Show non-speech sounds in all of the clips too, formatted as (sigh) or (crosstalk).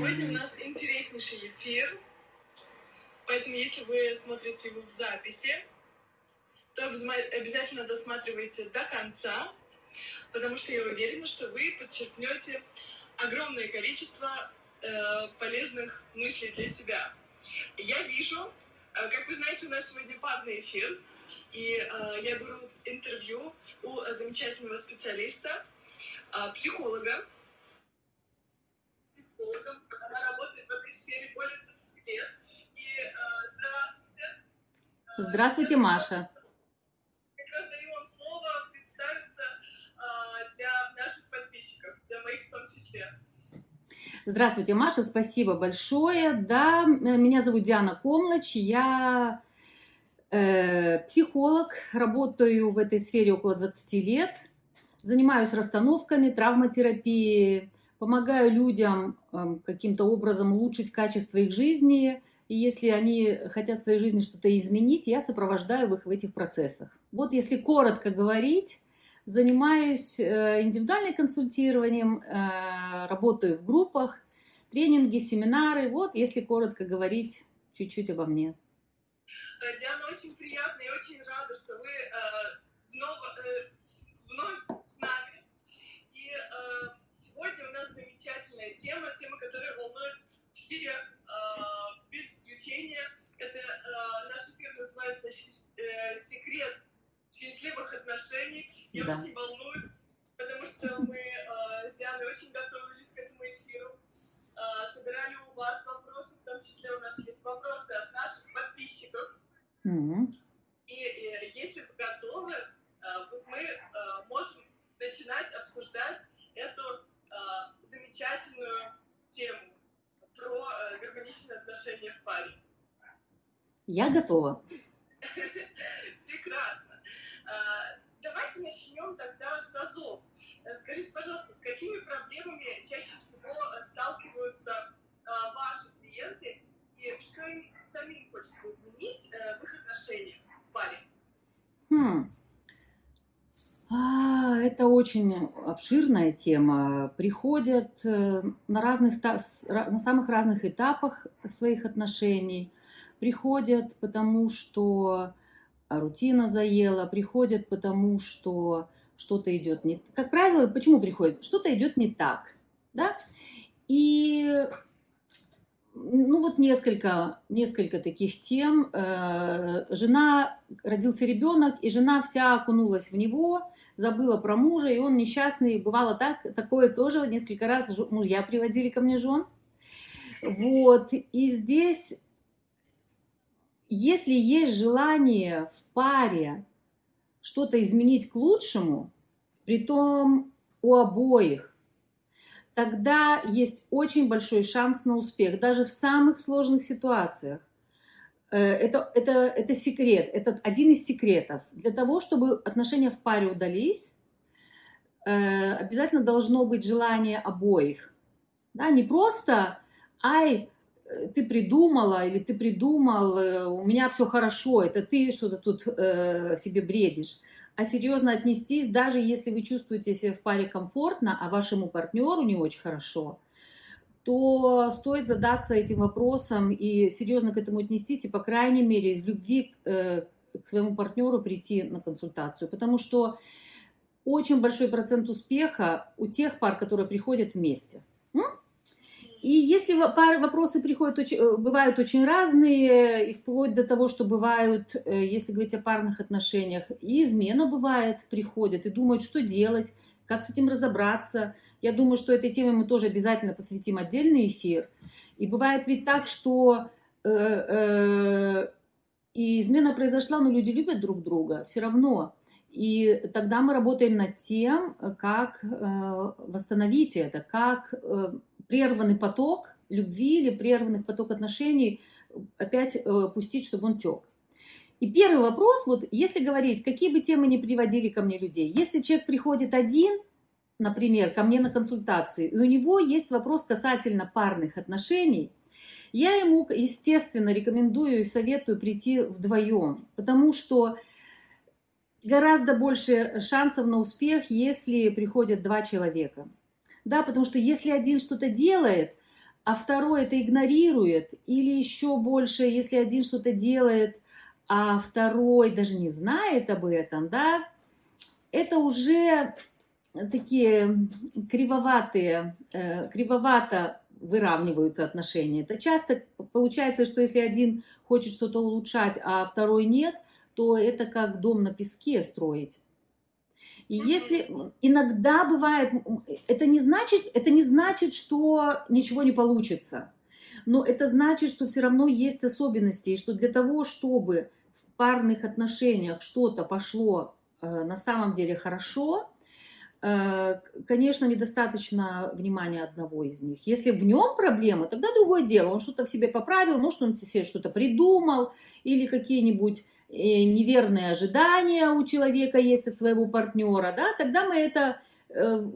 Сегодня у нас интереснейший эфир, поэтому если вы смотрите его в записи, то обязательно досматривайте до конца, потому что я уверена, что вы подчеркнете огромное количество э, полезных мыслей для себя. Я вижу, э, как вы знаете, у нас сегодня парный эфир, и э, я беру интервью у замечательного специалиста, э, психолога. Психологом. Она работает в этой сфере более 20 лет. И э, здравствуйте. Э, здравствуйте, Маша. Как раз даю вам слово представиться э, для наших подписчиков, для моих в том числе. Здравствуйте, Маша, спасибо большое. Да, меня зовут Диана Комлач, я э, психолог, работаю в этой сфере около 20 лет, занимаюсь расстановками, травматерапией, помогаю людям э, каким-то образом улучшить качество их жизни, и если они хотят в своей жизни что-то изменить, я сопровождаю их в этих процессах. Вот если коротко говорить, Занимаюсь э, индивидуальным консультированием, э, работаю в группах, тренинги, семинары. Вот, если коротко говорить, чуть-чуть обо мне. Э, Диана, очень приятно и очень рада, что вы вновь, вновь с нами. И сегодня у нас замечательная тема, тема, которая волнует всех без исключения. Это наш эфир называется «Секрет счастливых отношений. Я да. очень волнует, потому что мы э, с Дианой очень готовились к этому эфиру. Э, собирали у вас вопросы, в том числе у нас есть вопросы от наших подписчиков. Mm-hmm. И, и если вы готовы, э, мы э, можем начинать обсуждать эту э, замечательную тему про э, гармоничные отношения в паре. Я готова. Прекрасно. А, давайте начнем тогда с азов. Э, скажите, пожалуйста, с какими проблемами чаще всего э, сталкиваются а, ваши клиенты и что им самим хочется изменить э, в их отношениях в паре? Хм. А, это очень обширная тема. Приходят на, разных, на самых разных этапах своих отношений. Приходят, потому что рутина заела, приходят потому, что что-то идет не... Как правило, почему приходят? Что-то идет не так, да? И ну вот несколько, несколько таких тем. Э, жена, родился ребенок, и жена вся окунулась в него, забыла про мужа, и он несчастный. Бывало так, такое тоже несколько раз мужья приводили ко мне жен. Вот, и здесь если есть желание в паре что-то изменить к лучшему, при том у обоих, тогда есть очень большой шанс на успех, даже в самых сложных ситуациях. Э, это, это, это секрет, это один из секретов. Для того, чтобы отношения в паре удались, э, обязательно должно быть желание обоих. Да, не просто, ай, ты придумала или ты придумал, э, у меня все хорошо, это ты что-то тут э, себе бредишь. А серьезно отнестись, даже если вы чувствуете себя в паре комфортно, а вашему партнеру не очень хорошо, то стоит задаться этим вопросом и серьезно к этому отнестись, и, по крайней мере, из любви э, к своему партнеру прийти на консультацию. Потому что очень большой процент успеха у тех пар, которые приходят вместе. И если вопросы приходят, э, бывают очень разные, и вплоть до того, что бывают, э, если говорить о парных отношениях, и измена бывает, приходят и думают, что делать, как с этим разобраться. Я думаю, что этой теме мы тоже обязательно посвятим отдельный эфир. И бывает ведь так, что э, э, и измена произошла, но люди любят друг друга все равно. И тогда мы работаем над тем, как э, восстановить это, как прерванный поток любви или прерванный поток отношений опять пустить, чтобы он тек. И первый вопрос, вот если говорить, какие бы темы ни приводили ко мне людей, если человек приходит один, например, ко мне на консультацию, и у него есть вопрос касательно парных отношений, я ему, естественно, рекомендую и советую прийти вдвоем, потому что гораздо больше шансов на успех, если приходят два человека – да, потому что если один что-то делает, а второй это игнорирует, или еще больше, если один что-то делает, а второй даже не знает об этом, да, это уже такие кривоватые, э, кривовато выравниваются отношения. Это часто получается, что если один хочет что-то улучшать, а второй нет, то это как дом на песке строить. И если иногда бывает, это не значит, это не значит, что ничего не получится. Но это значит, что все равно есть особенности, и что для того, чтобы в парных отношениях что-то пошло э, на самом деле хорошо, конечно, недостаточно внимания одного из них. Если в нем проблема, тогда другое дело. Он что-то в себе поправил, может, он себе что-то придумал, или какие-нибудь неверные ожидания у человека есть от своего партнера, да, тогда мы это э,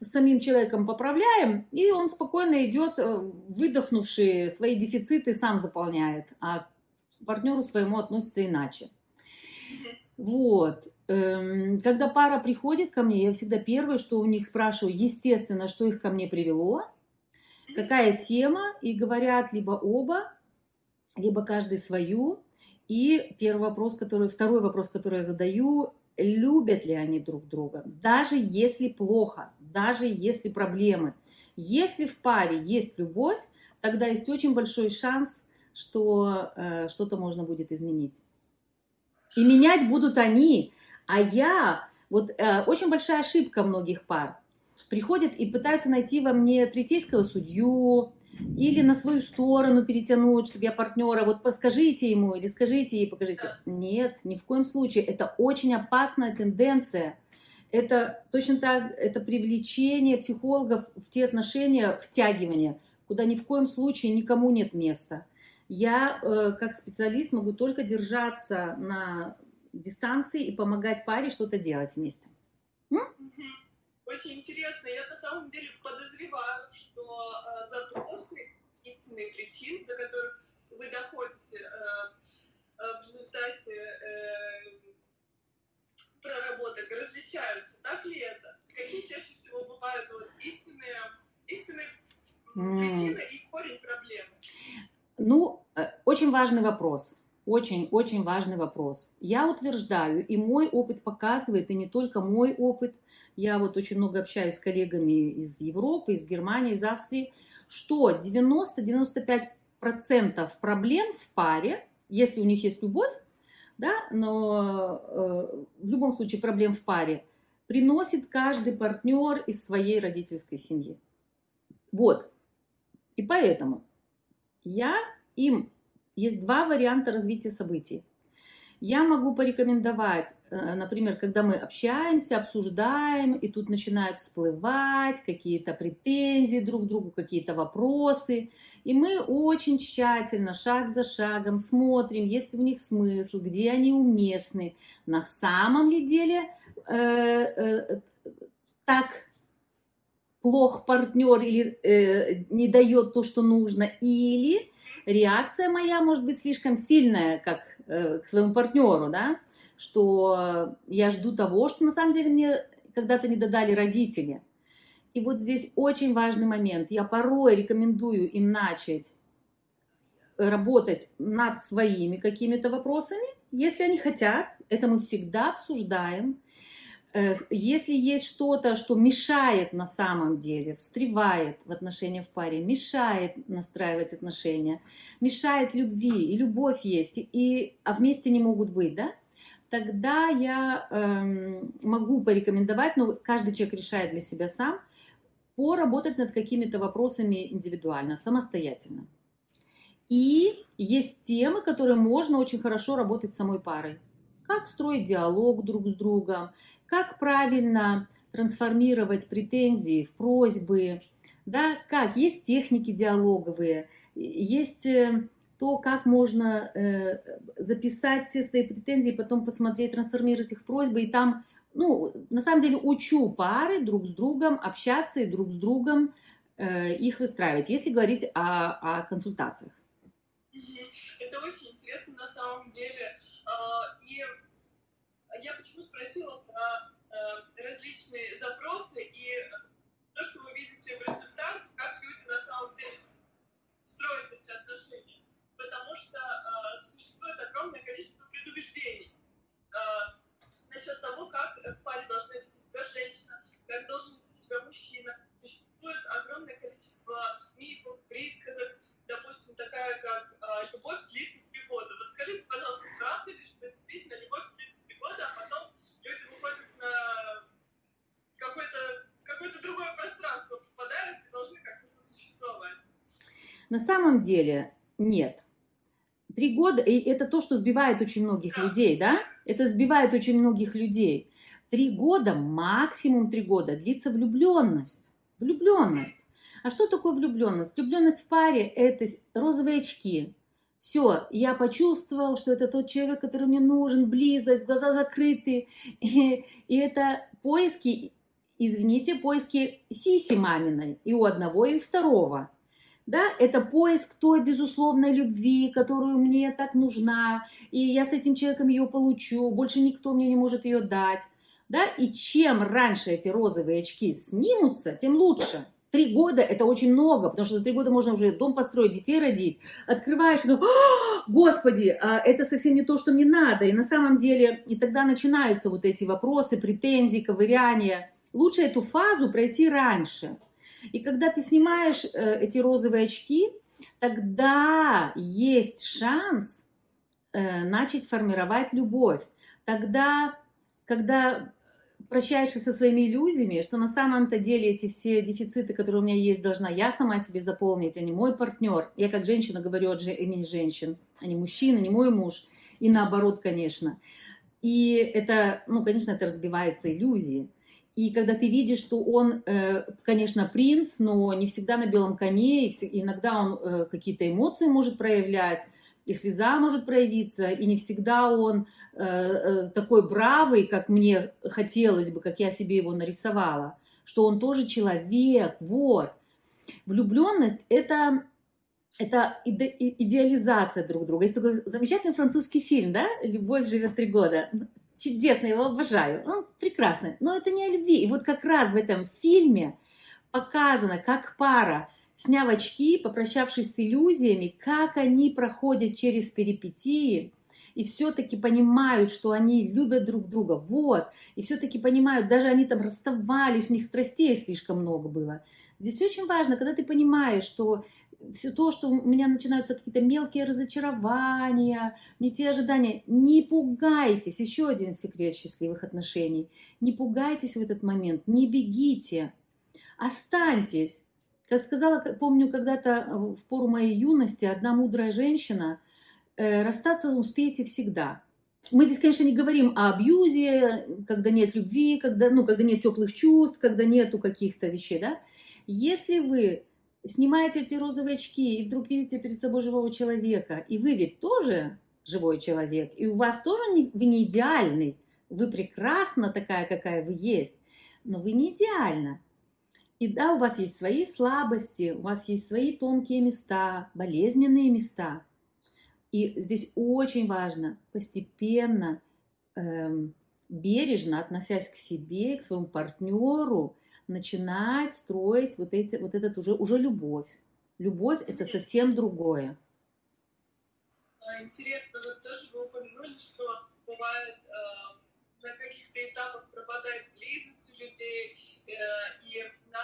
самим человеком поправляем, и он спокойно идет, э, выдохнувший свои дефициты, сам заполняет, а к партнеру своему относится иначе. Вот. Эм, когда пара приходит ко мне, я всегда первое, что у них спрашиваю, естественно, что их ко мне привело, какая тема, и говорят либо оба, либо каждый свою, и первый вопрос, который, второй вопрос, который я задаю, любят ли они друг друга, даже если плохо, даже если проблемы. Если в паре есть любовь, тогда есть очень большой шанс, что э, что-то можно будет изменить. И менять будут они, а я, вот э, очень большая ошибка многих пар, приходят и пытаются найти во мне третейского судью, или на свою сторону перетянуть, чтобы я партнера, вот подскажите ему или скажите ей, покажите. Нет, ни в коем случае. Это очень опасная тенденция. Это точно так, это привлечение психологов в те отношения, втягивание, куда ни в коем случае никому нет места. Я, э, как специалист, могу только держаться на дистанции и помогать паре что-то делать вместе. М? Очень интересно. Я на самом деле подозреваю, что э, запросы, истинные причины, до которых вы доходите э, э, в результате э, проработок, различаются. Так ли это? Какие чаще всего бывают вот, истинные, истинные mm. причины и корень проблемы? Ну, э, очень важный вопрос. Очень-очень важный вопрос. Я утверждаю, и мой опыт показывает, и не только мой опыт – я вот очень много общаюсь с коллегами из Европы, из Германии, из Австрии, что 90-95% проблем в паре, если у них есть любовь, да, но э, в любом случае проблем в паре, приносит каждый партнер из своей родительской семьи. Вот. И поэтому я им есть два варианта развития событий. Я могу порекомендовать, э, например, когда мы общаемся, обсуждаем, и тут начинают всплывать какие-то претензии друг к другу, какие-то вопросы, и мы очень тщательно, шаг за шагом смотрим, есть ли у них смысл, где они уместны. На самом ли деле э, э, так плох партнер или э, не дает то, что нужно, или реакция моя может быть слишком сильная, как э, к своему партнеру, да, что я жду того, что на самом деле мне когда-то не додали родители. И вот здесь очень важный момент. Я порой рекомендую им начать работать над своими какими-то вопросами, если они хотят. Это мы всегда обсуждаем. Э, если есть что-то, что мешает на самом деле, встревает в отношениях в паре, мешает настраивать отношения, мешает любви, и любовь есть, и, а вместе не могут быть, да? Тогда я эм, могу порекомендовать, но каждый человек решает для себя сам, поработать над какими-то вопросами индивидуально, самостоятельно. И есть темы, которые можно очень хорошо работать с самой парой. Как строить диалог друг с другом, как правильно трансформировать претензии в просьбы, да, как есть техники диалоговые, есть э, то, как можно э, записать все свои претензии, потом посмотреть, трансформировать их в просьбы, и там, ну, на самом деле учу пары друг с другом общаться и друг с другом э, их выстраивать, если говорить о, о консультациях. Это очень интересно на самом деле я почему спросила про э, различные запросы и то, что вы видите в результате, как люди на самом деле строят эти отношения. Потому что э, существует огромное количество предубеждений э, насчет того, как в паре должна вести себя женщина, как должен вести себя мужчина. Существует огромное количество мифов, присказок, допустим, такая, как э, «любовь длится три года». Вот скажите, пожалуйста, правда ли, что действительно любовь года, а потом люди выходят на какое-то какое другое пространство, попадают и должны как-то сосуществовать. На самом деле нет. Три года, и это то, что сбивает очень многих да. людей, да? Это сбивает очень многих людей. Три года, максимум три года, длится влюбленность. Влюбленность. А что такое влюбленность? Влюбленность в паре – это розовые очки, все, я почувствовал, что это тот человек, который мне нужен, близость, глаза закрыты. (laughs) И, и это поиски, извините, поиски сиси маминой и у одного, и у второго. Да, это поиск той безусловной любви, которую мне так нужна, и я с этим человеком ее получу, больше никто мне не может ее дать. Да, и чем раньше эти розовые очки снимутся, тем лучше. Три года это очень много, потому что за три года можно уже дом построить, детей родить. Открываешь, ну, господи, а это совсем не то, что мне надо. И на самом деле, и тогда начинаются вот эти вопросы, претензии, ковыряния. Лучше эту фазу пройти раньше. И когда ты снимаешь э, эти розовые очки, тогда есть шанс э, начать формировать любовь. Тогда, когда прощаешься со своими иллюзиями, что на самом-то деле эти все дефициты, которые у меня есть, должна я сама себе заполнить, а не мой партнер. Я как женщина говорю от имени женщин, а не мужчина, не мой муж. И наоборот, конечно. И это, ну, конечно, это разбиваются иллюзии. И когда ты видишь, что он, э, конечно, принц, но не всегда на белом коне, иногда он э, какие-то эмоции может проявлять, и слеза может проявиться, и не всегда он э, э, такой бравый, как мне хотелось бы, как я себе его нарисовала, что он тоже человек, вот. Влюбленность это это иде, идеализация друг друга. Есть такой замечательный французский фильм, да, «Любовь живет три года». Чудесно, я его обожаю. Он прекрасный. Но это не о любви. И вот как раз в этом фильме показано, как пара сняв очки, попрощавшись с иллюзиями, как они проходят через перипетии и все-таки понимают, что они любят друг друга, вот, и все-таки понимают, даже они там расставались, у них страстей слишком много было. Здесь очень важно, когда ты понимаешь, что все то, что у меня начинаются какие-то мелкие разочарования, не те ожидания, не пугайтесь. Еще один секрет счастливых отношений. Не пугайтесь в этот момент, не бегите, останьтесь. Как сказала, помню, когда-то э, в пору моей юности одна мудрая женщина, э, расстаться успеете всегда. Мы здесь, конечно, не говорим о абьюзе, когда нет любви, когда, ну, когда нет теплых чувств, когда нету каких-то вещей, да. Если вы снимаете эти розовые очки и вдруг видите перед собой живого человека, и вы ведь тоже живой человек, и у вас тоже не, вы не идеальный, вы прекрасна такая, какая вы есть, но вы не идеальна. И да, у вас есть свои слабости, у вас есть свои тонкие места, болезненные места. И здесь очень важно постепенно, эм, бережно относясь к себе, к своему партнеру, начинать строить вот, эти, вот этот уже, уже любовь. Любовь это совсем другое. А, интересно, вот тоже вы упомянули, что бывает э, на каких-то этапах пропадает близость у людей, э,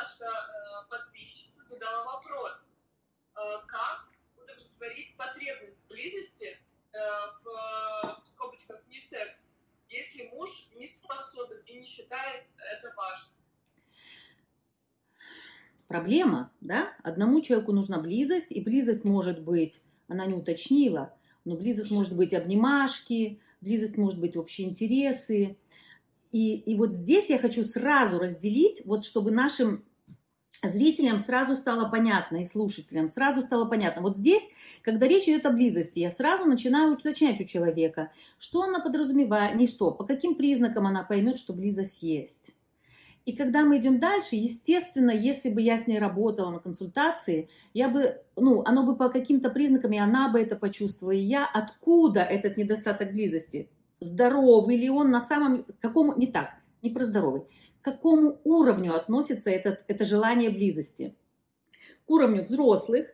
наша э, подписчица задала вопрос, э, как удовлетворить потребность близости э, в, в скобочках не секс, если муж не способен и не считает это важным. Проблема, да? Одному человеку нужна близость, и близость может быть, она не уточнила, но близость может быть обнимашки, близость может быть общие интересы, и, и вот здесь я хочу сразу разделить, вот чтобы нашим зрителям сразу стало понятно и слушателям сразу стало понятно. Вот здесь, когда речь идет о близости, я сразу начинаю уточнять у человека, что она подразумевает, не что, по каким признакам она поймет, что близость есть. И когда мы идем дальше, естественно, если бы я с ней работала на консультации, я бы, ну, оно бы по каким-то признакам, и она бы это почувствовала, и я откуда этот недостаток близости? здоровый ли он на самом... Какому... Не так, не про здоровый. К какому уровню относится этот, это желание близости? К уровню взрослых.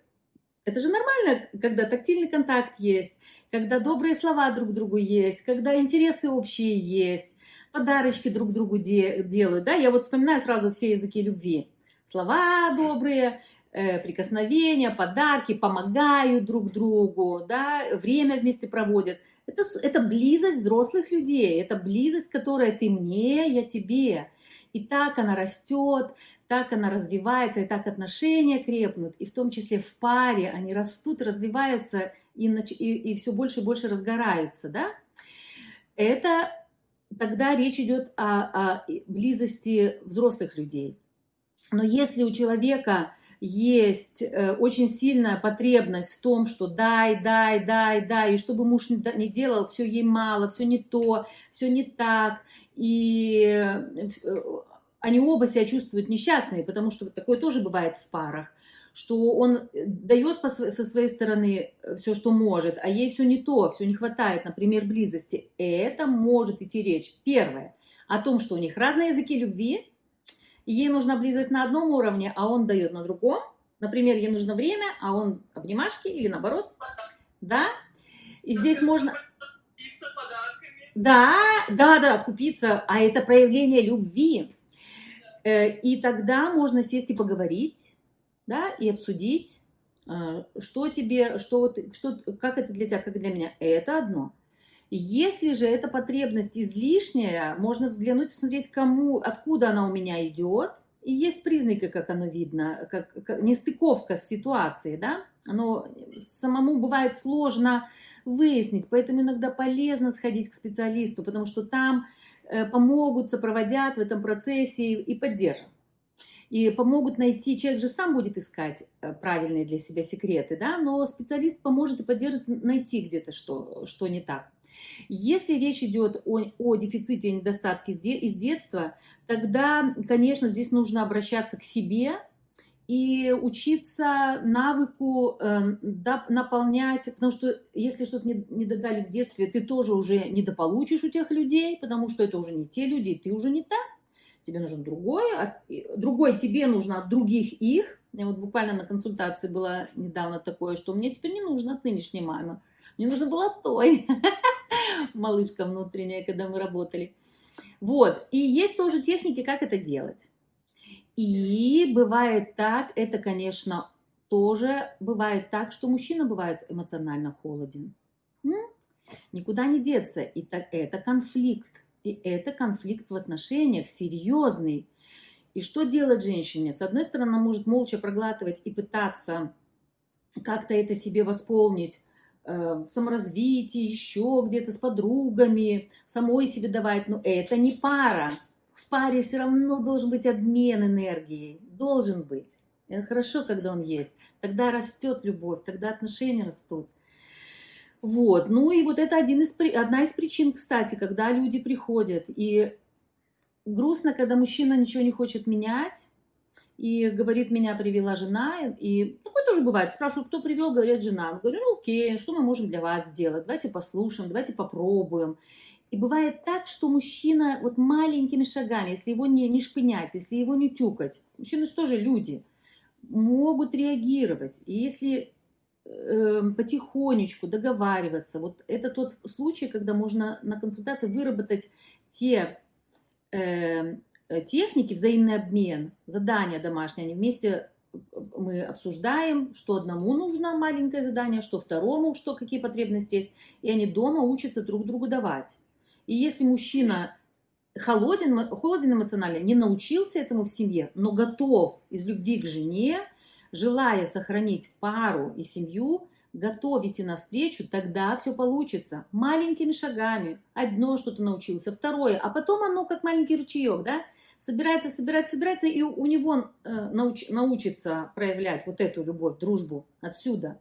Это же нормально, когда тактильный контакт есть, когда добрые слова друг другу есть, когда интересы общие есть, подарочки друг другу де- делают. Да? Я вот вспоминаю сразу все языки любви. Слова добрые, э, прикосновения, подарки, помогают друг другу, да? время вместе проводят – это, это близость взрослых людей, это близость, которая ты мне, я тебе. И так она растет, так она развивается, и так отношения крепнут, и в том числе в паре они растут, развиваются и, и, и все больше и больше разгораются, да? Это тогда речь идет о, о близости взрослых людей. Но если у человека есть э, очень сильная потребность в том, что дай, дай, дай, дай, и чтобы муж не делал, все ей мало, все не то, все не так, и э, они оба себя чувствуют несчастными, потому что такое тоже бывает в парах, что он дает со своей стороны э, все, что может, а ей все не то, все не хватает, например, близости. Это может идти речь. Первое, о том, что у них разные языки любви, ей нужна близость на одном уровне, а он дает на другом. Например, ей нужно время, а он обнимашки или наоборот. Да? И здесь можно... Да, да, да, купиться, а это проявление любви. Э, и тогда можно сесть и поговорить, да, и обсудить, э, что тебе, что, что, как это для тебя, как для меня. Это одно. Если же эта потребность излишняя, можно взглянуть, посмотреть, кому, откуда она у меня идет. И есть признаки, как оно видно, как, как нестыковка с ситуацией, да. Оно самому бывает сложно выяснить, поэтому иногда полезно сходить к специалисту, потому что там э, помогут, сопроводят в этом процессе и поддержат. И помогут найти, человек же сам будет искать э, правильные для себя секреты, да, но специалист поможет и поддержит найти где-то, что, что не так. Если речь идет о, о дефиците и недостатке из детства, тогда, конечно, здесь нужно обращаться к себе и учиться навыку э, наполнять, потому что если что-то не, не додали в детстве, ты тоже уже недополучишь у тех людей, потому что это уже не те люди, ты уже не та. Тебе нужен другой, от, другой тебе нужно от других их. Я вот буквально на консультации была недавно такое, что мне теперь не нужно от нынешней мамы. Мне нужно было той. (laughs) малышка внутренняя, когда мы работали. Вот, и есть тоже техники, как это делать. И бывает так, это, конечно, тоже бывает так, что мужчина бывает эмоционально холоден. М? Никуда не деться. И так, это конфликт. И это конфликт в отношениях серьезный. И что делать женщине? С одной стороны, она может молча проглатывать и пытаться как-то это себе восполнить в саморазвитии, еще где-то с подругами, самой себе давать. Но это не пара. В паре все равно должен быть обмен энергией. Должен быть. Это хорошо, когда он есть. Тогда растет любовь, тогда отношения растут. Вот. Ну и вот это один из, одна из причин, кстати, когда люди приходят. И грустно, когда мужчина ничего не хочет менять, и говорит, меня привела жена, и такое тоже бывает, спрашивают, кто привел, говорят, жена. Я говорю, ну окей, что мы можем для вас сделать, давайте послушаем, давайте попробуем. И бывает так, что мужчина вот маленькими шагами, если его не, не шпынять, если его не тюкать, мужчины что же люди, могут реагировать. И если э, потихонечку договариваться, вот это тот случай, когда можно на консультации выработать те э, Э, техники, взаимный обмен, задания домашние, они вместе э, мы обсуждаем, что одному нужно маленькое задание, что второму, что какие потребности есть, и они дома учатся друг другу давать. И если мужчина холоден, холоден эмоционально, не научился этому в семье, но готов из любви к жене, желая сохранить пару и семью, готов идти навстречу, тогда все получится. Маленькими шагами. Одно что-то научился, второе, а потом оно как маленький ручеек, да? Собирается, собирается, собирается, и у него э, науч, научится проявлять вот эту любовь, дружбу отсюда.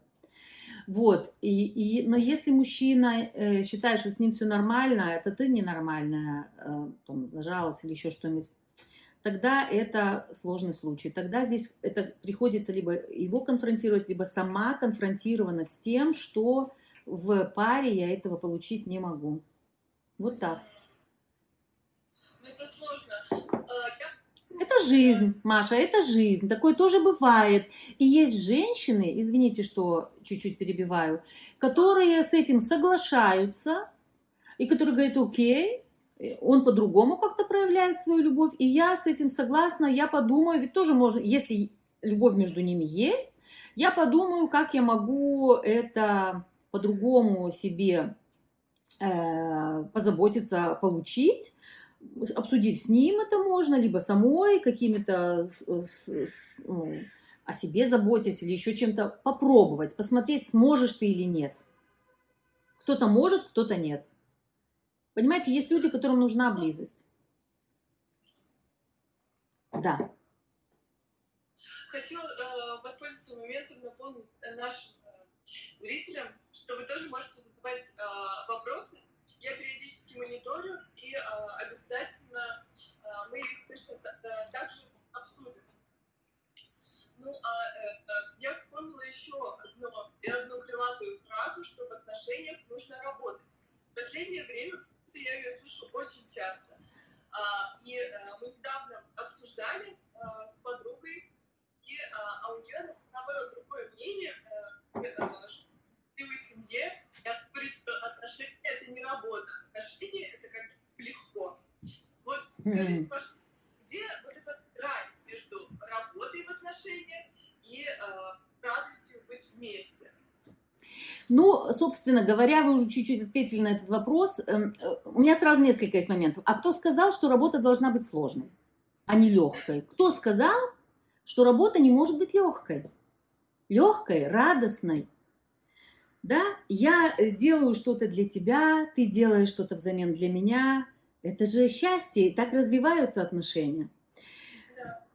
Вот, и, и, но если мужчина э, считает, что с ним все нормально, это ты ненормальная, э, там, зажалась или еще что-нибудь, тогда это сложный случай. Тогда здесь это приходится либо его конфронтировать, либо сама конфронтирована с тем, что в паре я этого получить не могу. Вот так. Ну, это сложно. Это жизнь, Маша, это жизнь. Такое тоже бывает. И есть женщины, извините, что чуть-чуть перебиваю, которые с этим соглашаются, и которые говорят, окей, он по-другому как-то проявляет свою любовь, и я с этим согласна, я подумаю, ведь тоже можно, если любовь между ними есть, я подумаю, как я могу это по-другому себе э, позаботиться, получить, обсудив с ним это можно, либо самой какими-то ну, о себе заботясь или еще чем-то попробовать, посмотреть, сможешь ты или нет. Кто-то может, кто-то нет. Понимаете, есть люди, которым нужна близость. Да. Хочу э, воспользоваться моментом напомнить нашим э, зрителям, что вы тоже можете задавать э, вопросы. Я периодически мониторю и э, обязательно э, мы их точно э, также обсудим. Ну, а я вспомнила еще одну, одну крылатую фразу, что в отношениях нужно работать. В последнее время я ее слышу очень часто. А, и мы недавно обсуждали с подругой, и, а, у нее, наоборот, другое мнение, что в семье, я говорю, что отношения — это не работа, отношения — это как легко. Вот скажите, пожалуйста, где вот этот грань между работой в отношениях и а, радостью быть вместе? Ну, собственно говоря, вы уже чуть-чуть ответили на этот вопрос. Эм, э, у меня сразу несколько есть моментов. А кто сказал, что работа должна быть сложной, а не легкой? Кто сказал, что работа не может быть легкой? Легкой, радостной. Да, я э, делаю что-то для тебя, ты делаешь что-то взамен для меня. Это же счастье, так развиваются отношения.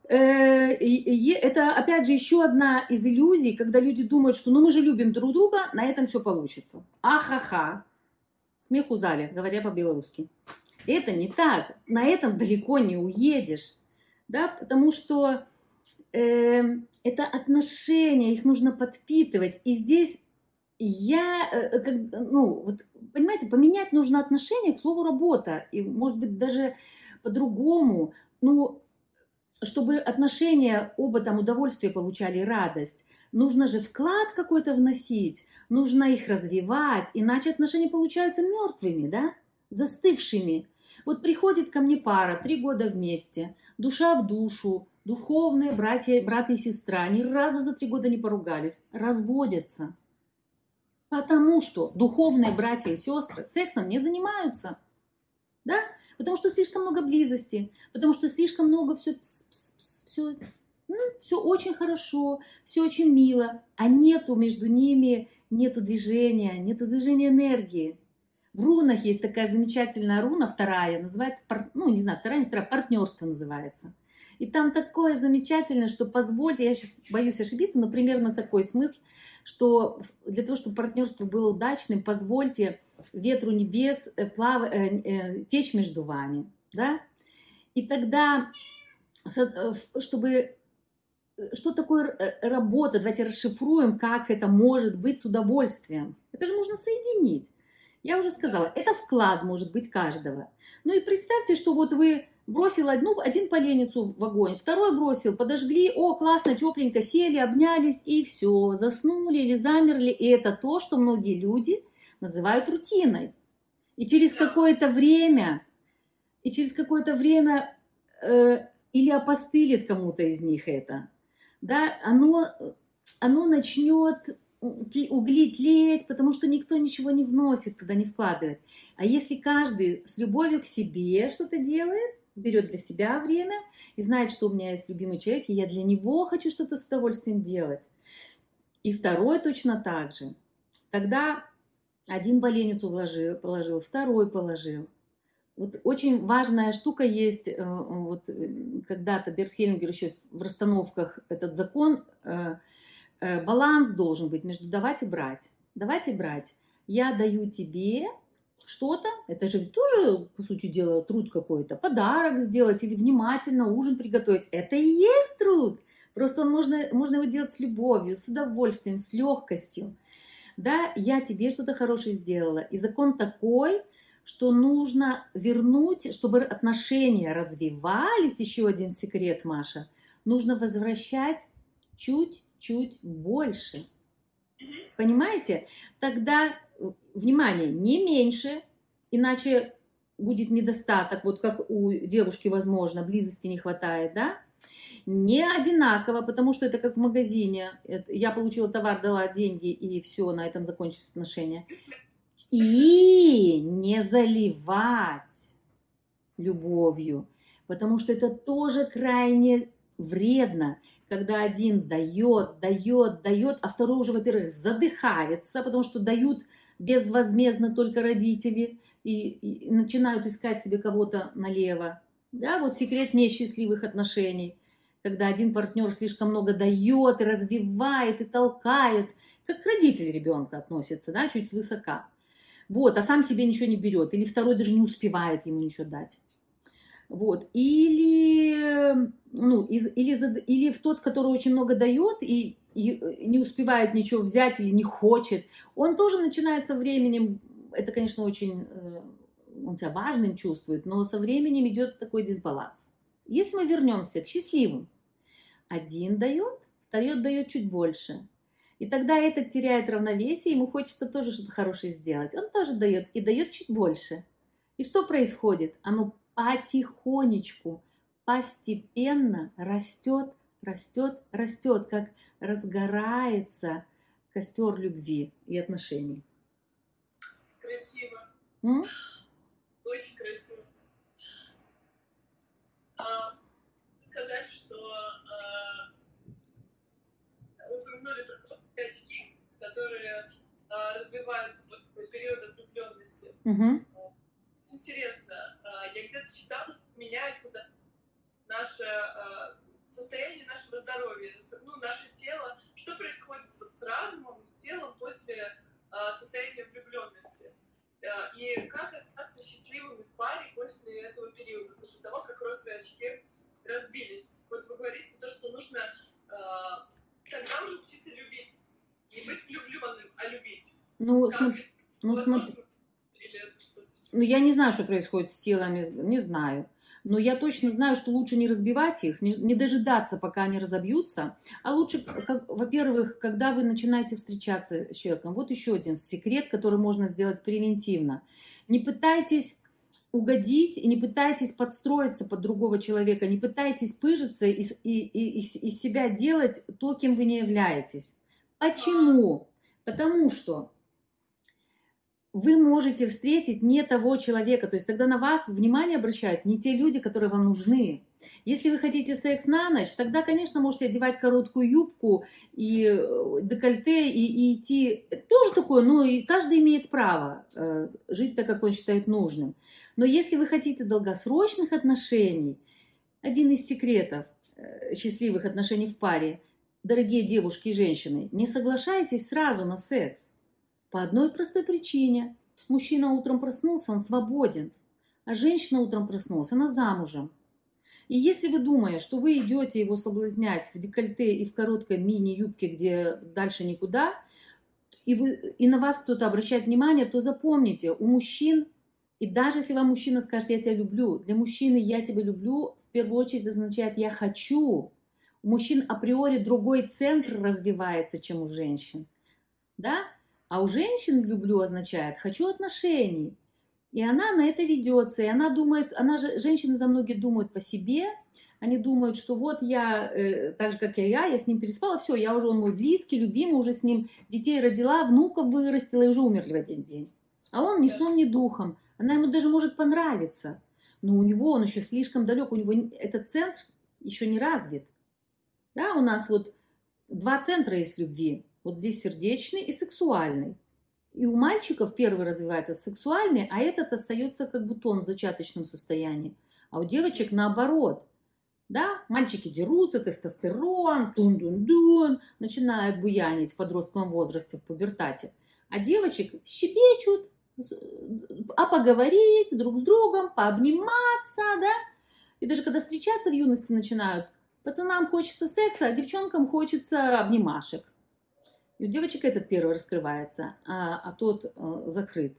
Э, это, опять же, еще одна из иллюзий, когда люди думают, что ну мы же любим друг друга, на этом все получится. Ахаха. Смех у зале, говоря по-белорусски. Это не так. На этом далеко не уедешь. Да, потому что э, это отношения, их нужно подпитывать. И здесь я, э, как, ну, вот, понимаете, поменять нужно отношение к слову работа. И, может быть, даже по-другому. Ну, чтобы отношения оба там удовольствие получали, радость, нужно же вклад какой-то вносить, нужно их развивать, иначе отношения получаются мертвыми, да, застывшими. Вот приходит ко мне пара, три года вместе, душа в душу, духовные братья, брат и сестра, ни разу за три года не поругались, разводятся. Потому что духовные братья и сестры сексом не занимаются. Да? Потому что слишком много близости, потому что слишком много все, все, ну, все очень хорошо, все очень мило, а нету между ними, нету движения, нету движения энергии. В рунах есть такая замечательная руна, вторая, называется, ну не знаю, вторая, не вторая, партнерство называется. И там такое замечательное, что позвольте, я сейчас боюсь ошибиться, но примерно такой смысл, что для того, чтобы партнерство было удачным, позвольте ветру небес э, плав... э, э, течь между вами, да? И тогда, чтобы что такое работа, давайте расшифруем, как это может быть с удовольствием. Это же можно соединить. Я уже сказала, это вклад может быть каждого. Ну и представьте, что вот вы бросил одну, один поленницу в огонь, второй бросил, подожгли, о, классно, тепленько, сели, обнялись и все, заснули или замерли. И это то, что многие люди называют рутиной. И через какое-то время, и через какое-то время э, или опостылит кому-то из них это, да, оно, оно начнет угли тлеть, потому что никто ничего не вносит туда, не вкладывает. А если каждый с любовью к себе что-то делает, берет для себя время и знает, что у меня есть любимый человек, и я для него хочу что-то с удовольствием делать. И второй точно так же. Тогда один поленницу вложил, положил, второй положил. Вот очень важная штука есть, э, вот э, когда-то Берт Хеллингер еще в расстановках этот закон, э, баланс должен быть между давать и брать. Давать и брать. Я даю тебе что-то, это же тоже, по сути дела, труд какой-то, подарок сделать или внимательно ужин приготовить. Это и есть труд. Просто он можно, можно его делать с любовью, с удовольствием, с легкостью да, я тебе что-то хорошее сделала. И закон такой, что нужно вернуть, чтобы отношения развивались, еще один секрет, Маша, нужно возвращать чуть-чуть больше. Понимаете? Тогда, внимание, не меньше, иначе будет недостаток, вот как у девушки, возможно, близости не хватает, да? не одинаково, потому что это как в магазине. Я получила товар, дала деньги, и все, на этом закончились отношения. И не заливать. любовью, потому что это тоже крайне вредно, когда один дает, дает, дает, а второй уже, во-первых, задыхается, потому что дают безвозмездно только родители и, и начинают искать себе кого-то налево. Да, вот секрет несчастливых отношений, когда один партнер слишком много дает и развивает и толкает, как к родители ребенка относится, да, чуть свысока. Вот, а сам себе ничего не берет, или второй даже не успевает ему ничего дать. Вот. Или, ну, из, или, или в тот, который очень много дает и, и не успевает ничего взять или не хочет, он тоже начинает со временем, это, конечно, очень, э, он себя важным чувствует, но со временем идет такой дисбаланс. Если мы вернемся к счастливым, один дает, второй дает чуть больше. И тогда этот теряет равновесие, ему хочется тоже что-то хорошее сделать. Он тоже дает и дает чуть больше. И что происходит? Оно потихонечку, постепенно растет, растет, растет, как разгорается костер любви и отношений. Красиво. М? Очень красиво. А, сказать, что а, упомянули про очки, которые а, развиваются в период влюбленности. Мгм. Интересно, а, я где-то читала, меняется наше а, состояние нашего здоровья, ну, наше тело. Что происходит вот с разумом, с телом после а, состояния влюбленности? И как остаться счастливыми в паре после этого периода, после того, как розовые очки разбились? Вот вы говорите то, что нужно тогда уже учиться любить. Не быть влюбленным, а любить. Ну, Как? см- ну, смотри, Или это? Ну, я не знаю, что происходит с телами, не знаю. Но я точно знаю, что лучше не разбивать их, не, не дожидаться, пока они разобьются. А лучше, как, во-первых, когда вы начинаете встречаться с человеком, вот еще один секрет, который можно сделать превентивно. Не пытайтесь угодить и не пытайтесь подстроиться под другого человека, не пытайтесь пыжиться и, и- и- из себя делать то, кем вы не являетесь. Почему? Потому что вы можете встретить не того человека, то есть тогда на вас внимание обращают не те люди, которые вам нужны. Если вы хотите секс на ночь, тогда, конечно, можете одевать короткую юбку и э, декольте и, и идти. Это тоже такое, ну и каждый имеет право э, жить так, как он считает нужным. Но если вы хотите долгосрочных отношений, один из секретов э, счастливых отношений в паре, дорогие девушки и женщины, не соглашайтесь сразу на секс. По одной простой причине. Мужчина утром проснулся, он свободен. А женщина утром проснулась, она замужем. И если вы думаете, что вы идете его соблазнять в декольте и в короткой мини-юбке, где дальше никуда, и, вы, и на вас кто-то обращает внимание, то запомните, у мужчин, и даже если вам мужчина скажет «я тебя люблю», для мужчины «я тебя люблю» в первую очередь означает «я хочу». У мужчин априори другой центр развивается, чем у женщин. Да? А у женщин «люблю» означает «хочу отношений». И она на это ведется, и она думает, она же, женщины там многие думают по себе, они думают, что вот я, э, так же как и я, я с ним переспала, все, я уже он мой близкий, любимый, уже с ним детей родила, внуков вырастила и уже умерли в один день. А он ни сном, ни духом. Она ему даже может понравиться. Но у него он еще слишком далек, у него этот центр еще не развит. Да, у нас вот два центра есть любви. Вот здесь сердечный и сексуальный. И у мальчиков первый развивается сексуальный, а этот остается как бутон в зачаточном состоянии. А у девочек наоборот. Да, мальчики дерутся, тестостерон, тун-дун-дун, начинают буянить в подростковом возрасте, в пубертате. А девочек щебечут, а поговорить друг с другом, пообниматься, да. И даже когда встречаться в юности начинают, пацанам хочется секса, а девчонкам хочется обнимашек. И у девочек этот первый раскрывается, а, а тот а, закрыт.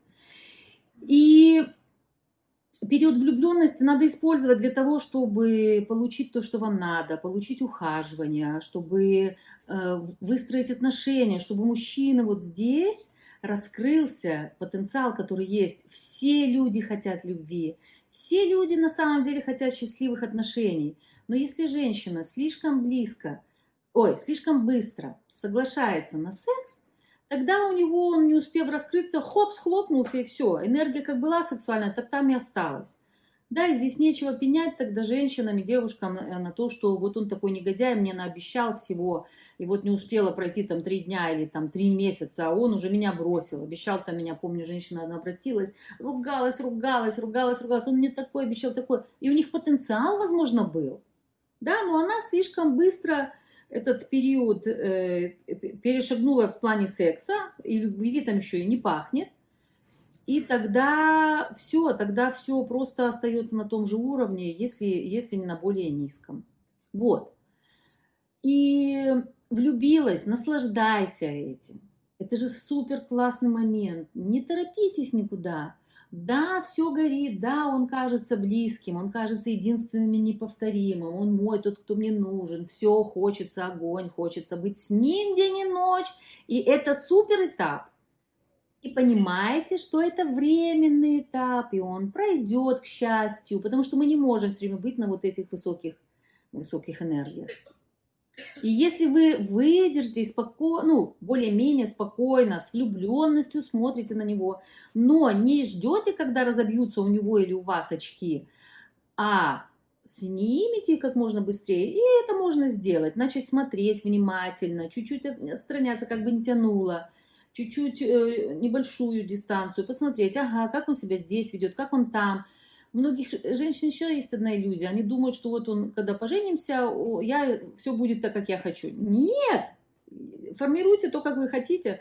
И период влюбленности надо использовать для того, чтобы получить то, что вам надо, получить ухаживание, чтобы э, выстроить отношения, чтобы мужчина вот здесь раскрылся потенциал, который есть. Все люди хотят любви, все люди на самом деле хотят счастливых отношений. Но если женщина слишком близко, ой, слишком быстро соглашается на секс, тогда у него, он не успев раскрыться, хоп, схлопнулся и все. Энергия как была сексуальная, так там и осталась. Да, и здесь нечего пенять тогда женщинам и девушкам на, на то, что вот он такой негодяй, мне наобещал всего, и вот не успела пройти там три дня или там три месяца, а он уже меня бросил, обещал там меня, помню, женщина одна обратилась, ругалась, ругалась, ругалась, ругалась, он мне такой обещал, такой, и у них потенциал, возможно, был, да, но она слишком быстро этот период э, перешагнула в плане секса, и любви там еще и не пахнет, и тогда все, тогда все просто остается на том же уровне, если, если не на более низком. Вот. И влюбилась, наслаждайся этим. Это же супер классный момент. Не торопитесь никуда. Да, все горит, да, он кажется близким, он кажется единственным и неповторимым, он мой, тот, кто мне нужен, все, хочется огонь, хочется быть с ним день и ночь, и это супер этап. И понимаете, что это временный этап, и он пройдет, к счастью, потому что мы не можем все время быть на вот этих высоких, высоких энергиях. И если вы выдержите и спокойно, ну, более-менее спокойно, с влюбленностью смотрите на него, но не ждете, когда разобьются у него или у вас очки, а снимите как можно быстрее, и это можно сделать. Начать смотреть внимательно, чуть-чуть отстраняться, как бы не тянуло, чуть-чуть э, небольшую дистанцию, посмотреть, ага, как он себя здесь ведет, как он там, у многих женщин еще есть одна иллюзия. Они думают, что вот он, когда поженимся, я, все будет так, как я хочу. Нет! Формируйте то, как вы хотите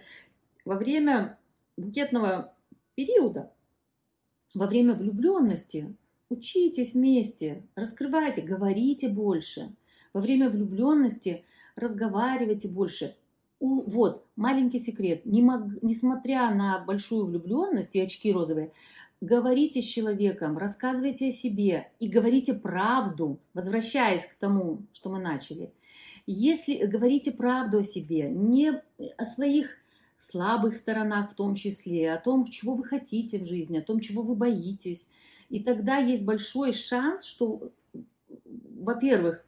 во время букетного периода, во время влюбленности. Учитесь вместе, раскрывайте, говорите больше. Во время влюбленности разговаривайте больше. У, вот, маленький секрет. Не мог, несмотря на большую влюбленность и очки розовые, говорите с человеком, рассказывайте о себе и говорите правду, возвращаясь к тому, что мы начали. Если говорите правду о себе, не о своих слабых сторонах в том числе, о том, чего вы хотите в жизни, о том, чего вы боитесь, и тогда есть большой шанс, что, во-первых,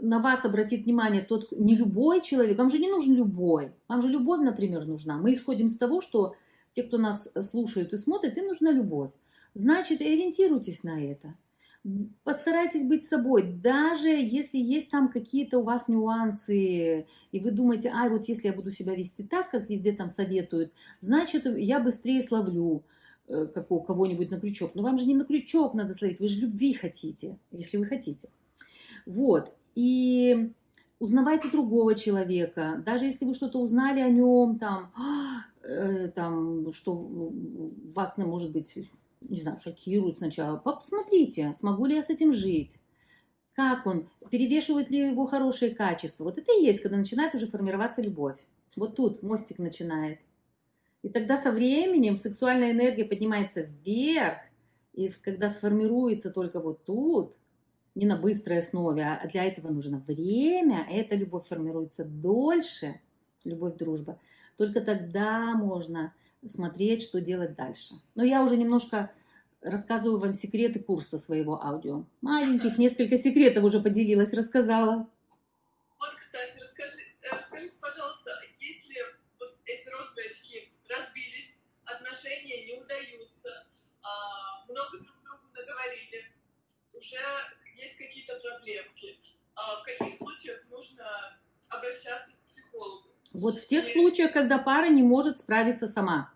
на вас обратит внимание тот, не любой человек, вам же не нужен любой, вам же любовь, например, нужна. Мы исходим с того, что те, кто нас э, слушают и смотрят, им нужна любовь. Значит, ориентируйтесь на это. Постарайтесь быть собой, даже если есть там какие-то у вас нюансы, и вы думаете, ай, вот если я буду себя вести так, как везде там советуют, значит, я быстрее словлю э, как у кого-нибудь на крючок. Но вам же не на крючок надо словить, вы же любви хотите, если вы хотите. Вот. И узнавайте другого человека, даже если вы что-то узнали о нем, там, Э, там, что вас, может быть, не знаю, шокирует сначала. Посмотрите, смогу ли я с этим жить. Как он, перевешивает ли его хорошие качества. Вот это и есть, когда начинает уже формироваться любовь. Вот тут мостик начинает. И тогда со временем сексуальная энергия поднимается вверх, и когда сформируется только вот тут, не на быстрой основе, а для этого нужно время, эта любовь формируется дольше, любовь, дружба – только тогда можно смотреть, что делать дальше. Но я уже немножко рассказываю вам секреты курса своего аудио. Маленьких несколько секретов уже поделилась, рассказала. Вот, кстати, расскажи, э, расскажите, пожалуйста, если вот эти розовые очки разбились, отношения не удаются, а, много друг другу наговорили, уже есть какие-то проблемки, а в каких случаях нужно обращаться к психологу? Вот в тех случаях, когда пара не может справиться сама.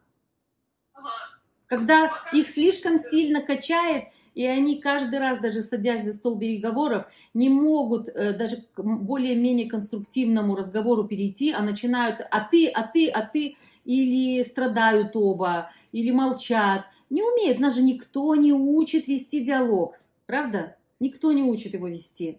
Когда их слишком сильно качает, и они каждый раз, даже садясь за стол переговоров, не могут э, даже к более-менее конструктивному разговору перейти, а начинают «а ты, а ты, а ты», или страдают оба, или молчат. Не умеют, нас же никто не учит вести диалог, правда? Никто не учит его вести.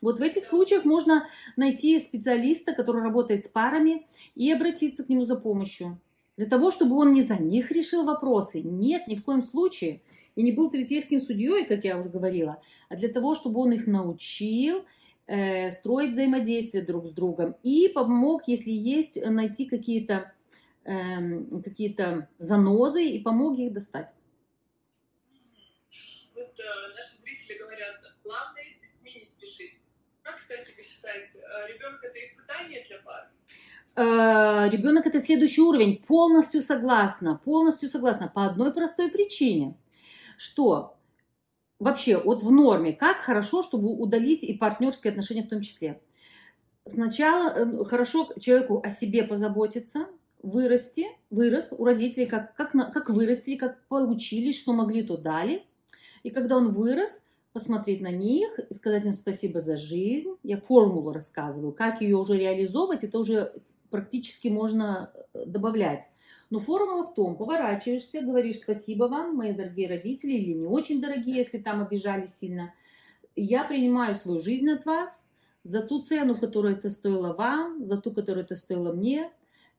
Вот в этих случаях можно найти специалиста, который работает с парами, и обратиться к нему за помощью. Для того, чтобы он не за них решил вопросы. Нет, ни в коем случае. И не был третейским судьей, как я уже говорила, а для того, чтобы он их научил э, строить взаимодействие друг с другом и помог, если есть, найти какие-то э, какие занозы и помог их достать. Вот э, как, кстати, вы считаете, э, ребенок это испытание для пары? Э, ребенок это следующий уровень. Полностью согласна, полностью согласна. По одной простой причине, что вообще вот в норме, как хорошо, чтобы удались и партнерские отношения в том числе. Сначала э, хорошо человеку о себе позаботиться, вырасти, вырос у родителей, как, как, как выросли, как получились, что могли, то дали. И когда он вырос, посмотреть на них и сказать им спасибо за жизнь. Я формулу рассказываю, как ее уже реализовывать, это уже практически можно э, добавлять. Но формула в том, поворачиваешься, говоришь спасибо вам, мои дорогие родители, или не очень дорогие, если там обижали сильно. Я принимаю свою жизнь от вас за ту цену, которую это стоило вам, за ту, которую это стоило мне.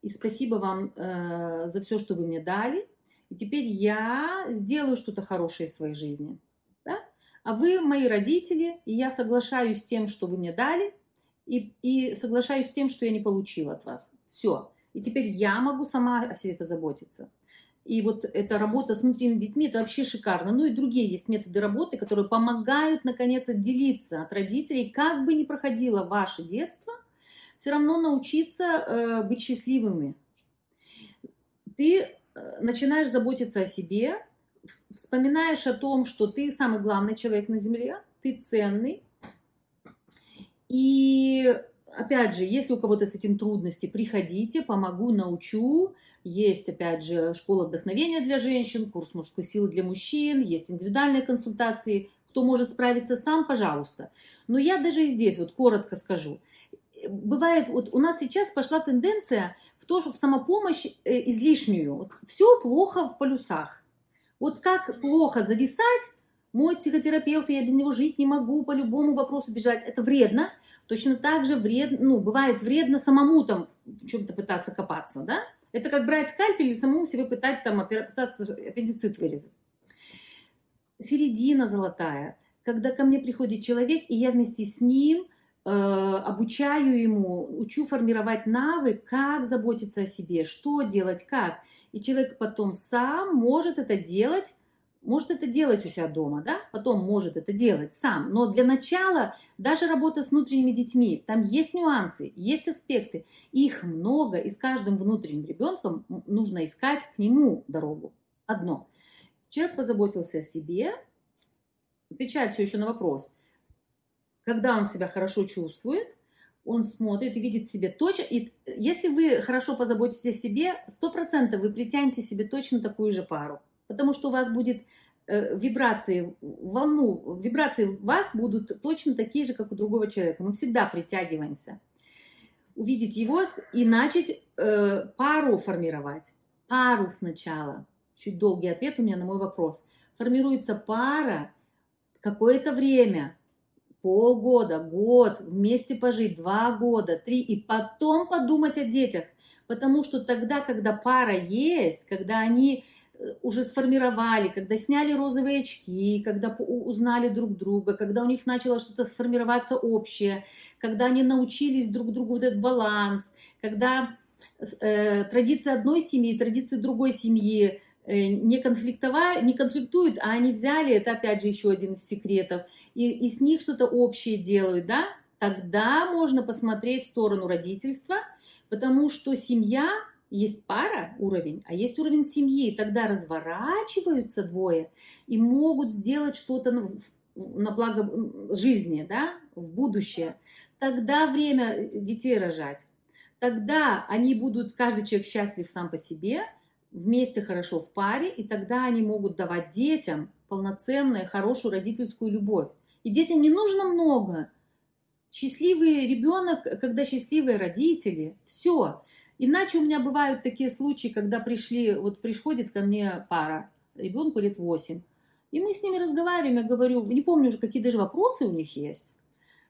И спасибо вам э, за все, что вы мне дали. И теперь я сделаю что-то хорошее в своей жизни а вы мои родители, и я соглашаюсь с тем, что вы мне дали, и, и соглашаюсь с тем, что я не получила от вас. Все. И теперь я могу сама о себе позаботиться. И вот эта работа с внутренними детьми, это вообще шикарно. Ну и другие есть методы работы, которые помогают, наконец, отделиться от родителей. Как бы ни проходило ваше детство, все равно научиться э, быть счастливыми. Ты э, начинаешь заботиться о себе, вспоминаешь о том, что ты самый главный человек на Земле, ты ценный. И опять же, если у кого-то с этим трудности, приходите, помогу, научу. Есть, опять же, школа вдохновения для женщин, курс мужской силы для мужчин, есть индивидуальные консультации. Кто может справиться сам, пожалуйста. Но я даже здесь вот коротко скажу. Бывает, вот у нас сейчас пошла тенденция в то, что в самопомощь э, излишнюю. Вот все плохо в полюсах. Вот как плохо зависать, мой психотерапевт, я без него жить не могу, по любому вопросу бежать, это вредно. Точно так же вредно, ну, бывает вредно самому там в чем-то пытаться копаться, да? Это как брать скальпель и самому себе пытать там пытаться аппендицит вырезать. Середина золотая, когда ко мне приходит человек, и я вместе с ним э, обучаю ему, учу формировать навык, как заботиться о себе, что делать, как и человек потом сам может это делать, может это делать у себя дома, да, потом может это делать сам. Но для начала даже работа с внутренними детьми, там есть нюансы, есть аспекты, их много, и с каждым внутренним ребенком нужно искать к нему дорогу. Одно. Человек позаботился о себе, отвечает все еще на вопрос, когда он себя хорошо чувствует, он смотрит и видит себе точно. И если вы хорошо позаботитесь о себе, сто процентов вы притянете себе точно такую же пару. Потому что у вас будет э, вибрации, волну, вибрации в вас будут точно такие же, как у другого человека. Мы всегда притягиваемся. Увидеть его и начать э, пару формировать. Пару сначала. Чуть долгий ответ у меня на мой вопрос. Формируется пара какое-то время – полгода, год, вместе пожить, два года, три, и потом подумать о детях. Потому что тогда, когда пара есть, когда они э, уже сформировали, когда сняли розовые очки, когда узнали друг друга, когда у них начало что-то сформироваться общее, когда они научились друг другу вот этот баланс, когда э, традиции одной семьи, традиции другой семьи Э, не, конфликтова, не конфликтуют, а они взяли, это опять же еще один из секретов, и, и с них что-то общее делают, да, тогда можно посмотреть в сторону родительства, потому что семья, есть пара уровень, а есть уровень семьи, тогда разворачиваются двое и могут сделать что-то на, на благо жизни, да, в будущее. Тогда время детей рожать. Тогда они будут, каждый человек счастлив сам по себе – вместе хорошо в паре, и тогда они могут давать детям полноценную, хорошую родительскую любовь. И детям не нужно много. Счастливый ребенок, когда счастливые родители, все. Иначе у меня бывают такие случаи, когда пришли, вот приходит ко мне пара, ребенку лет 8, и мы с ними разговариваем, я говорю, не помню уже, какие даже вопросы у них есть.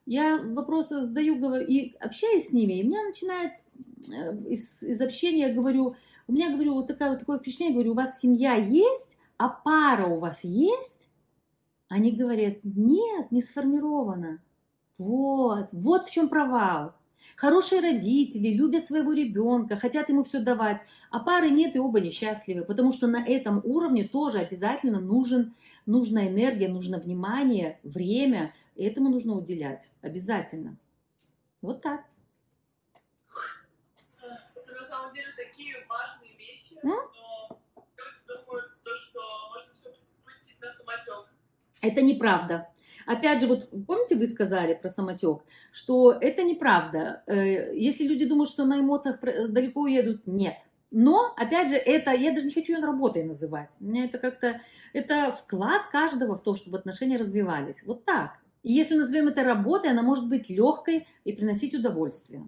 Я вопросы задаю говорю, и общаюсь с ними, и меня начинает э, из, из общения, говорю, у меня, говорю, вот такое, вот такое впечатление, говорю, у вас семья есть, а пара у вас есть? Они говорят, нет, не сформирована. Вот, вот в чем провал. Хорошие родители любят своего ребенка, хотят ему все давать, а пары нет и оба несчастливы, потому что на этом уровне тоже обязательно нужен, нужна энергия, нужно внимание, время, этому нужно уделять обязательно. Вот так. Это на самом деле такие важные но люди думают, то, что можно все пустить на самотек. Это неправда. Опять же, вот помните, вы сказали про самотек, что это неправда. Э, если люди думают, что на эмоциях далеко уедут, нет. Но, опять же, это, я даже не хочу ее работой называть. У меня это как-то, это вклад каждого в то, чтобы отношения развивались. Вот так. И если назовем это работой, она может быть легкой и приносить удовольствие.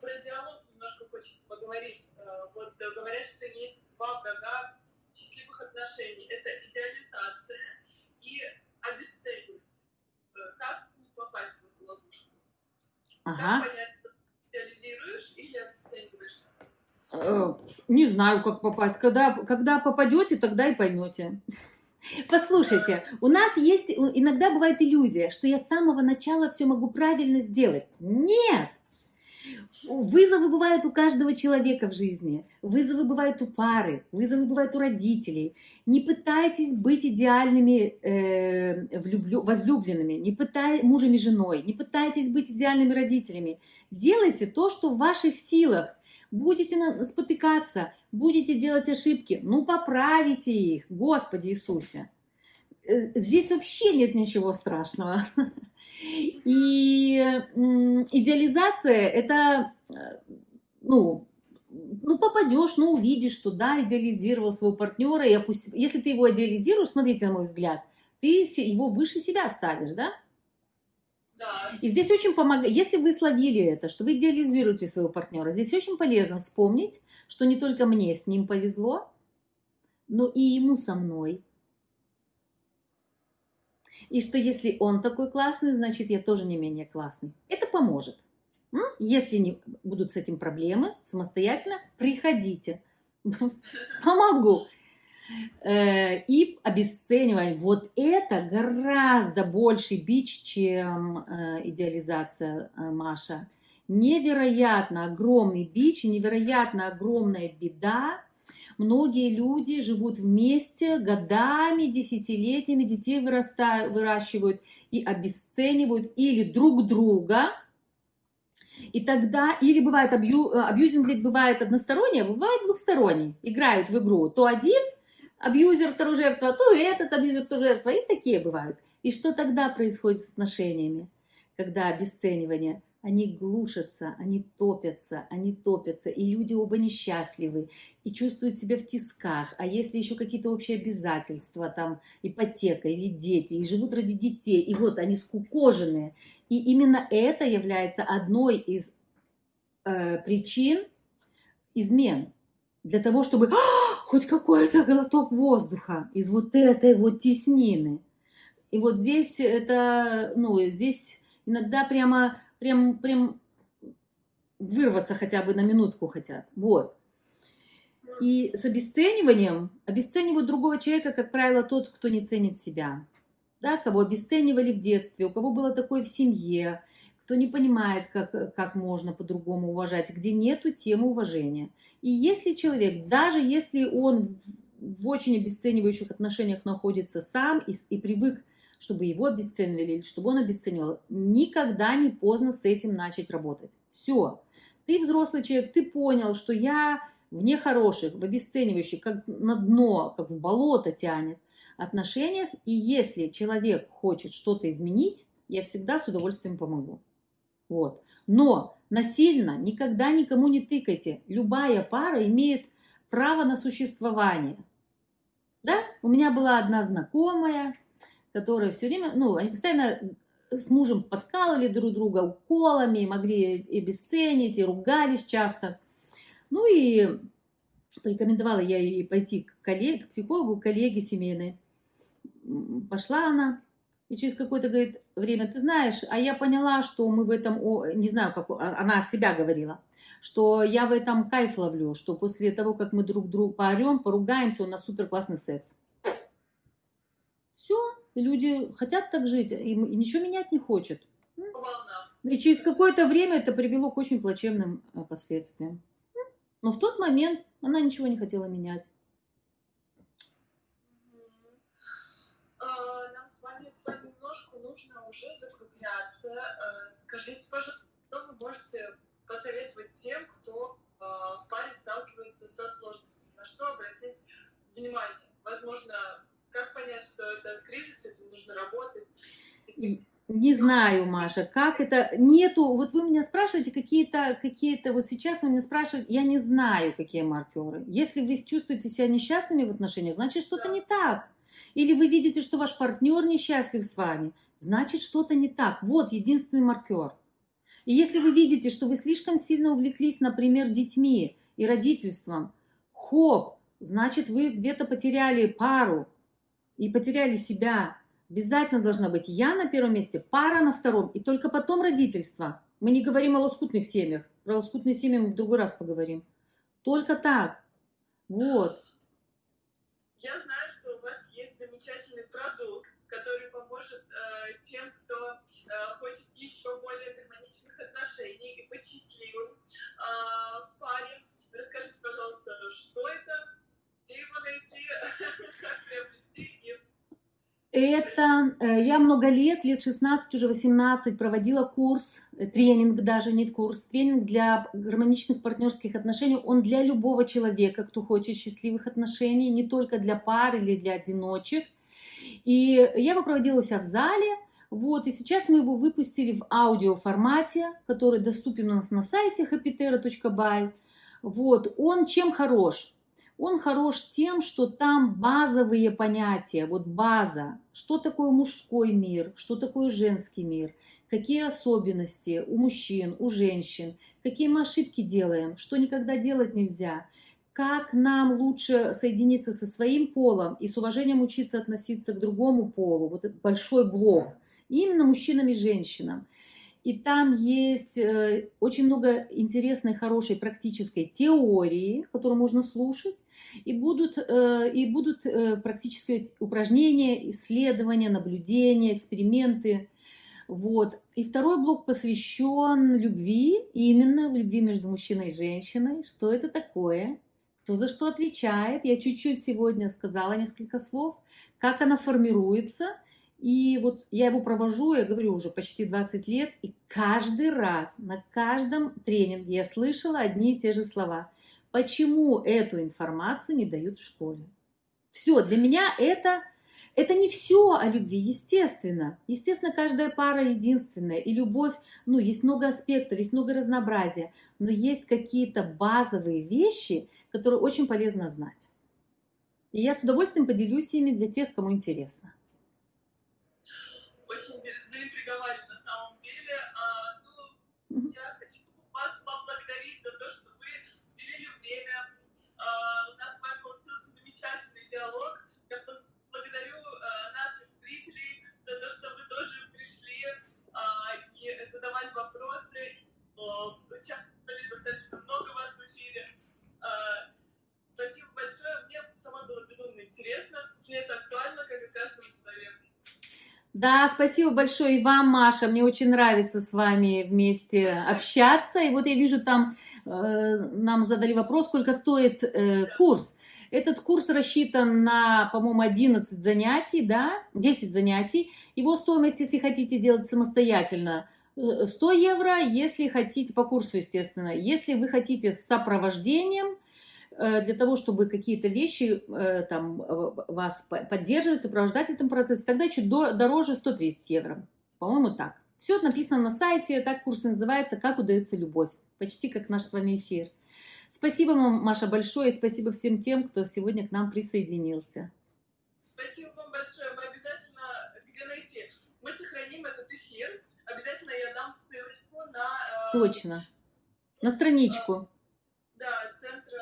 Про диалог немножко хочется поговорить. Вот э, говорят, что есть два врага счастливых отношений. Это идеализация и обесценивание. Э, как не попасть в эту ловушку? Ага. Как понять, идеализируешь или обесцениваешь? Э, не знаю, как попасть. Когда, когда попадете, тогда и поймете. Послушайте, у нас есть, иногда бывает иллюзия, что я с самого начала все могу правильно сделать. Нет! Вызовы бывают у каждого человека в жизни. Вызовы бывают у пары, вызовы бывают у родителей. Не пытайтесь быть идеальными э, влюблю, возлюбленными, не пытай, мужем и женой, не пытайтесь быть идеальными родителями. Делайте то, что в ваших силах. Будете спотыкаться, будете делать ошибки, ну поправите их, Господи Иисусе. Э, здесь вообще нет ничего страшного. (laughs) И идеализация это, э, ну, ну, попадешь, ну, увидишь, что да, идеализировал своего партнера, и опусть... если ты его идеализируешь, смотрите, на мой взгляд, ты его выше себя ставишь, да? Да. И здесь очень помогает, если вы словили это, что вы идеализируете своего партнера, здесь очень полезно вспомнить, что не только мне с ним повезло, но и ему со мной. И что если он такой классный, значит я тоже не менее классный. Это поможет. Если не будут с этим проблемы, самостоятельно приходите. (laughs) Помогу. Э, и обесценивать. Вот это гораздо больше бич, чем э, идеализация э, Маша. Невероятно огромный бич, невероятно огромная беда. Многие люди живут вместе годами, десятилетиями, детей вырастают, выращивают и обесценивают или друг друга, и тогда, или бывает абью, абьюзинг, бывает односторонний, а бывает двухсторонний. Играют в игру то один абьюзер, второй жертва, то этот абьюзер, то жертва. И такие бывают. И что тогда происходит с отношениями, когда обесценивание? Они глушатся, они топятся, они топятся, и люди оба несчастливы, и чувствуют себя в тисках. А если еще какие-то общие обязательства, там ипотека или дети, и живут ради детей, и вот они скукоженные. И именно это является одной из э, причин измен. Для того, чтобы хоть какой-то глоток воздуха из вот этой вот теснины. И вот здесь это, ну, здесь иногда прямо, прям, прям вырваться хотя бы на минутку хотят. Вот. И с обесцениванием обесценивают другого человека, как правило, тот, кто не ценит себя. Да, кого обесценивали в детстве, у кого было такое в семье, кто не понимает, как, как можно по-другому уважать, где нету темы уважения. И если человек, даже если он в очень обесценивающих отношениях находится сам и, и привык, чтобы его обесценивали или чтобы он обесценивал, никогда не поздно с этим начать работать. Все. Ты взрослый человек, ты понял, что я в нехороших, в обесценивающих, как на дно, как в болото тянет отношениях. И если человек хочет что-то изменить, я всегда с удовольствием помогу. Вот. Но насильно никогда никому не тыкайте. Любая пара имеет право на существование. Да? У меня была одна знакомая, которая все время, ну, они постоянно с мужем подкалывали друг друга уколами, могли и обесценить, и ругались часто. Ну и порекомендовала я ей пойти к коллеге, к психологу, к коллеге семейной. Пошла она, и через какое-то, говорит, время, ты знаешь, а я поняла, что мы в этом, не знаю, как она от себя говорила, что я в этом кайф ловлю, что после того, как мы друг другу поорем, поругаемся, у нас супер классный секс. Люди хотят так жить, и, и ничего менять не хочет. И через какое-то время это привело к очень плачевным э, последствиям. Но в тот момент она ничего не хотела менять. нужно уже закругляться. Э, скажите, пожалуйста, что вы можете посоветовать тем, кто э, в паре сталкивается со сложностями? На что обратить внимание? Возможно, как понять, что это кризис, с этим нужно работать? Не знаю, Маша, как это... Нету... Вот вы меня спрашиваете какие-то... какие-то Вот сейчас вы меня спрашиваете, я не знаю, какие маркеры. Если вы чувствуете себя несчастными в отношениях, значит, что-то Да. не так. Или вы видите, что ваш партнер несчастлив с вами, значит, что-то не так. Вот единственный маркер. И если вы видите, что вы слишком сильно увлеклись, например, детьми и родительством, хоп, значит, вы где-то потеряли пару и потеряли себя. Обязательно должна быть я на первом месте, пара на втором, и только потом родительство. Мы не говорим о лоскутных семьях. Про лоскутные семьи мы в другой раз поговорим. Только так. Вот. Я знаю, что у вас есть замечательный продукт, который поможет э, тем, кто э, хочет еще более гармоничных отношений и быть счастливым э, в паре. Расскажите, пожалуйста, что это, Это э, я много лет, лет 16, уже 18, проводила курс, э, тренинг даже, не курс, тренинг для гармоничных партнерских отношений. Он для любого человека, кто хочет счастливых отношений, не только для пар или для одиночек. И я его проводила у себя в зале, вот, и сейчас мы его выпустили в аудиоформате, который доступен у нас на сайте happytera.by. Вот, он чем хорош? Он хорош тем, что там базовые понятия, вот база, что такое мужской мир, что такое женский мир, какие особенности у мужчин, у женщин, какие мы ошибки делаем, что никогда делать нельзя, как нам лучше соединиться со своим полом и с уважением учиться относиться к другому полу. Вот это большой блок. Именно мужчинам и женщинам. И там есть э, очень много интересной, хорошей практической теории, которую можно слушать. И будут, э, и будут э, практические упражнения, исследования, наблюдения, эксперименты. Вот. И второй блок посвящен любви, именно любви между мужчиной и женщиной. Что это такое? Кто за что отвечает? Я чуть-чуть сегодня сказала несколько слов. Как она формируется? И вот я его провожу, я говорю, уже почти 20 лет, и каждый раз, на каждом тренинге я слышала одни и те же слова. Почему эту информацию не дают в школе? Все, для меня это, это не все о любви, естественно. Естественно, каждая пара единственная, и любовь, ну, есть много аспектов, есть много разнообразия, но есть какие-то базовые вещи, которые очень полезно знать. И я с удовольствием поделюсь ими для тех, кому интересно. Очень за- спасибо большое и вам, Маша. Мне очень нравится с вами вместе общаться. И вот я вижу, там э, нам задали вопрос, сколько стоит э, курс. Этот курс рассчитан на, по-моему, 11 занятий, да, 10 занятий. Его стоимость, если хотите делать самостоятельно, э, 100 евро, если хотите, по курсу, естественно. Если вы хотите с сопровождением, э, для того, чтобы какие-то вещи э, там э, вас по- поддерживать, сопровождать в этом процессе, тогда чуть до- дороже 130 евро. По-моему, так. Все написано на сайте, так курс называется «Как удается любовь». Почти как наш с вами эфир. Спасибо вам, Маша, большое, и спасибо всем тем, кто сегодня к нам присоединился. Спасибо вам большое. Мы обязательно, где найти? Мы сохраним этот эфир. Обязательно я дам ссылочку на, э, Точно. На страничку. да, центр,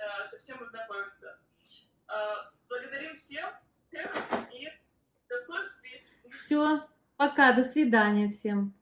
э, со всем ознакомиться. Э, благодарим всех и до скорых встреч. Все, пока, до свидания всем.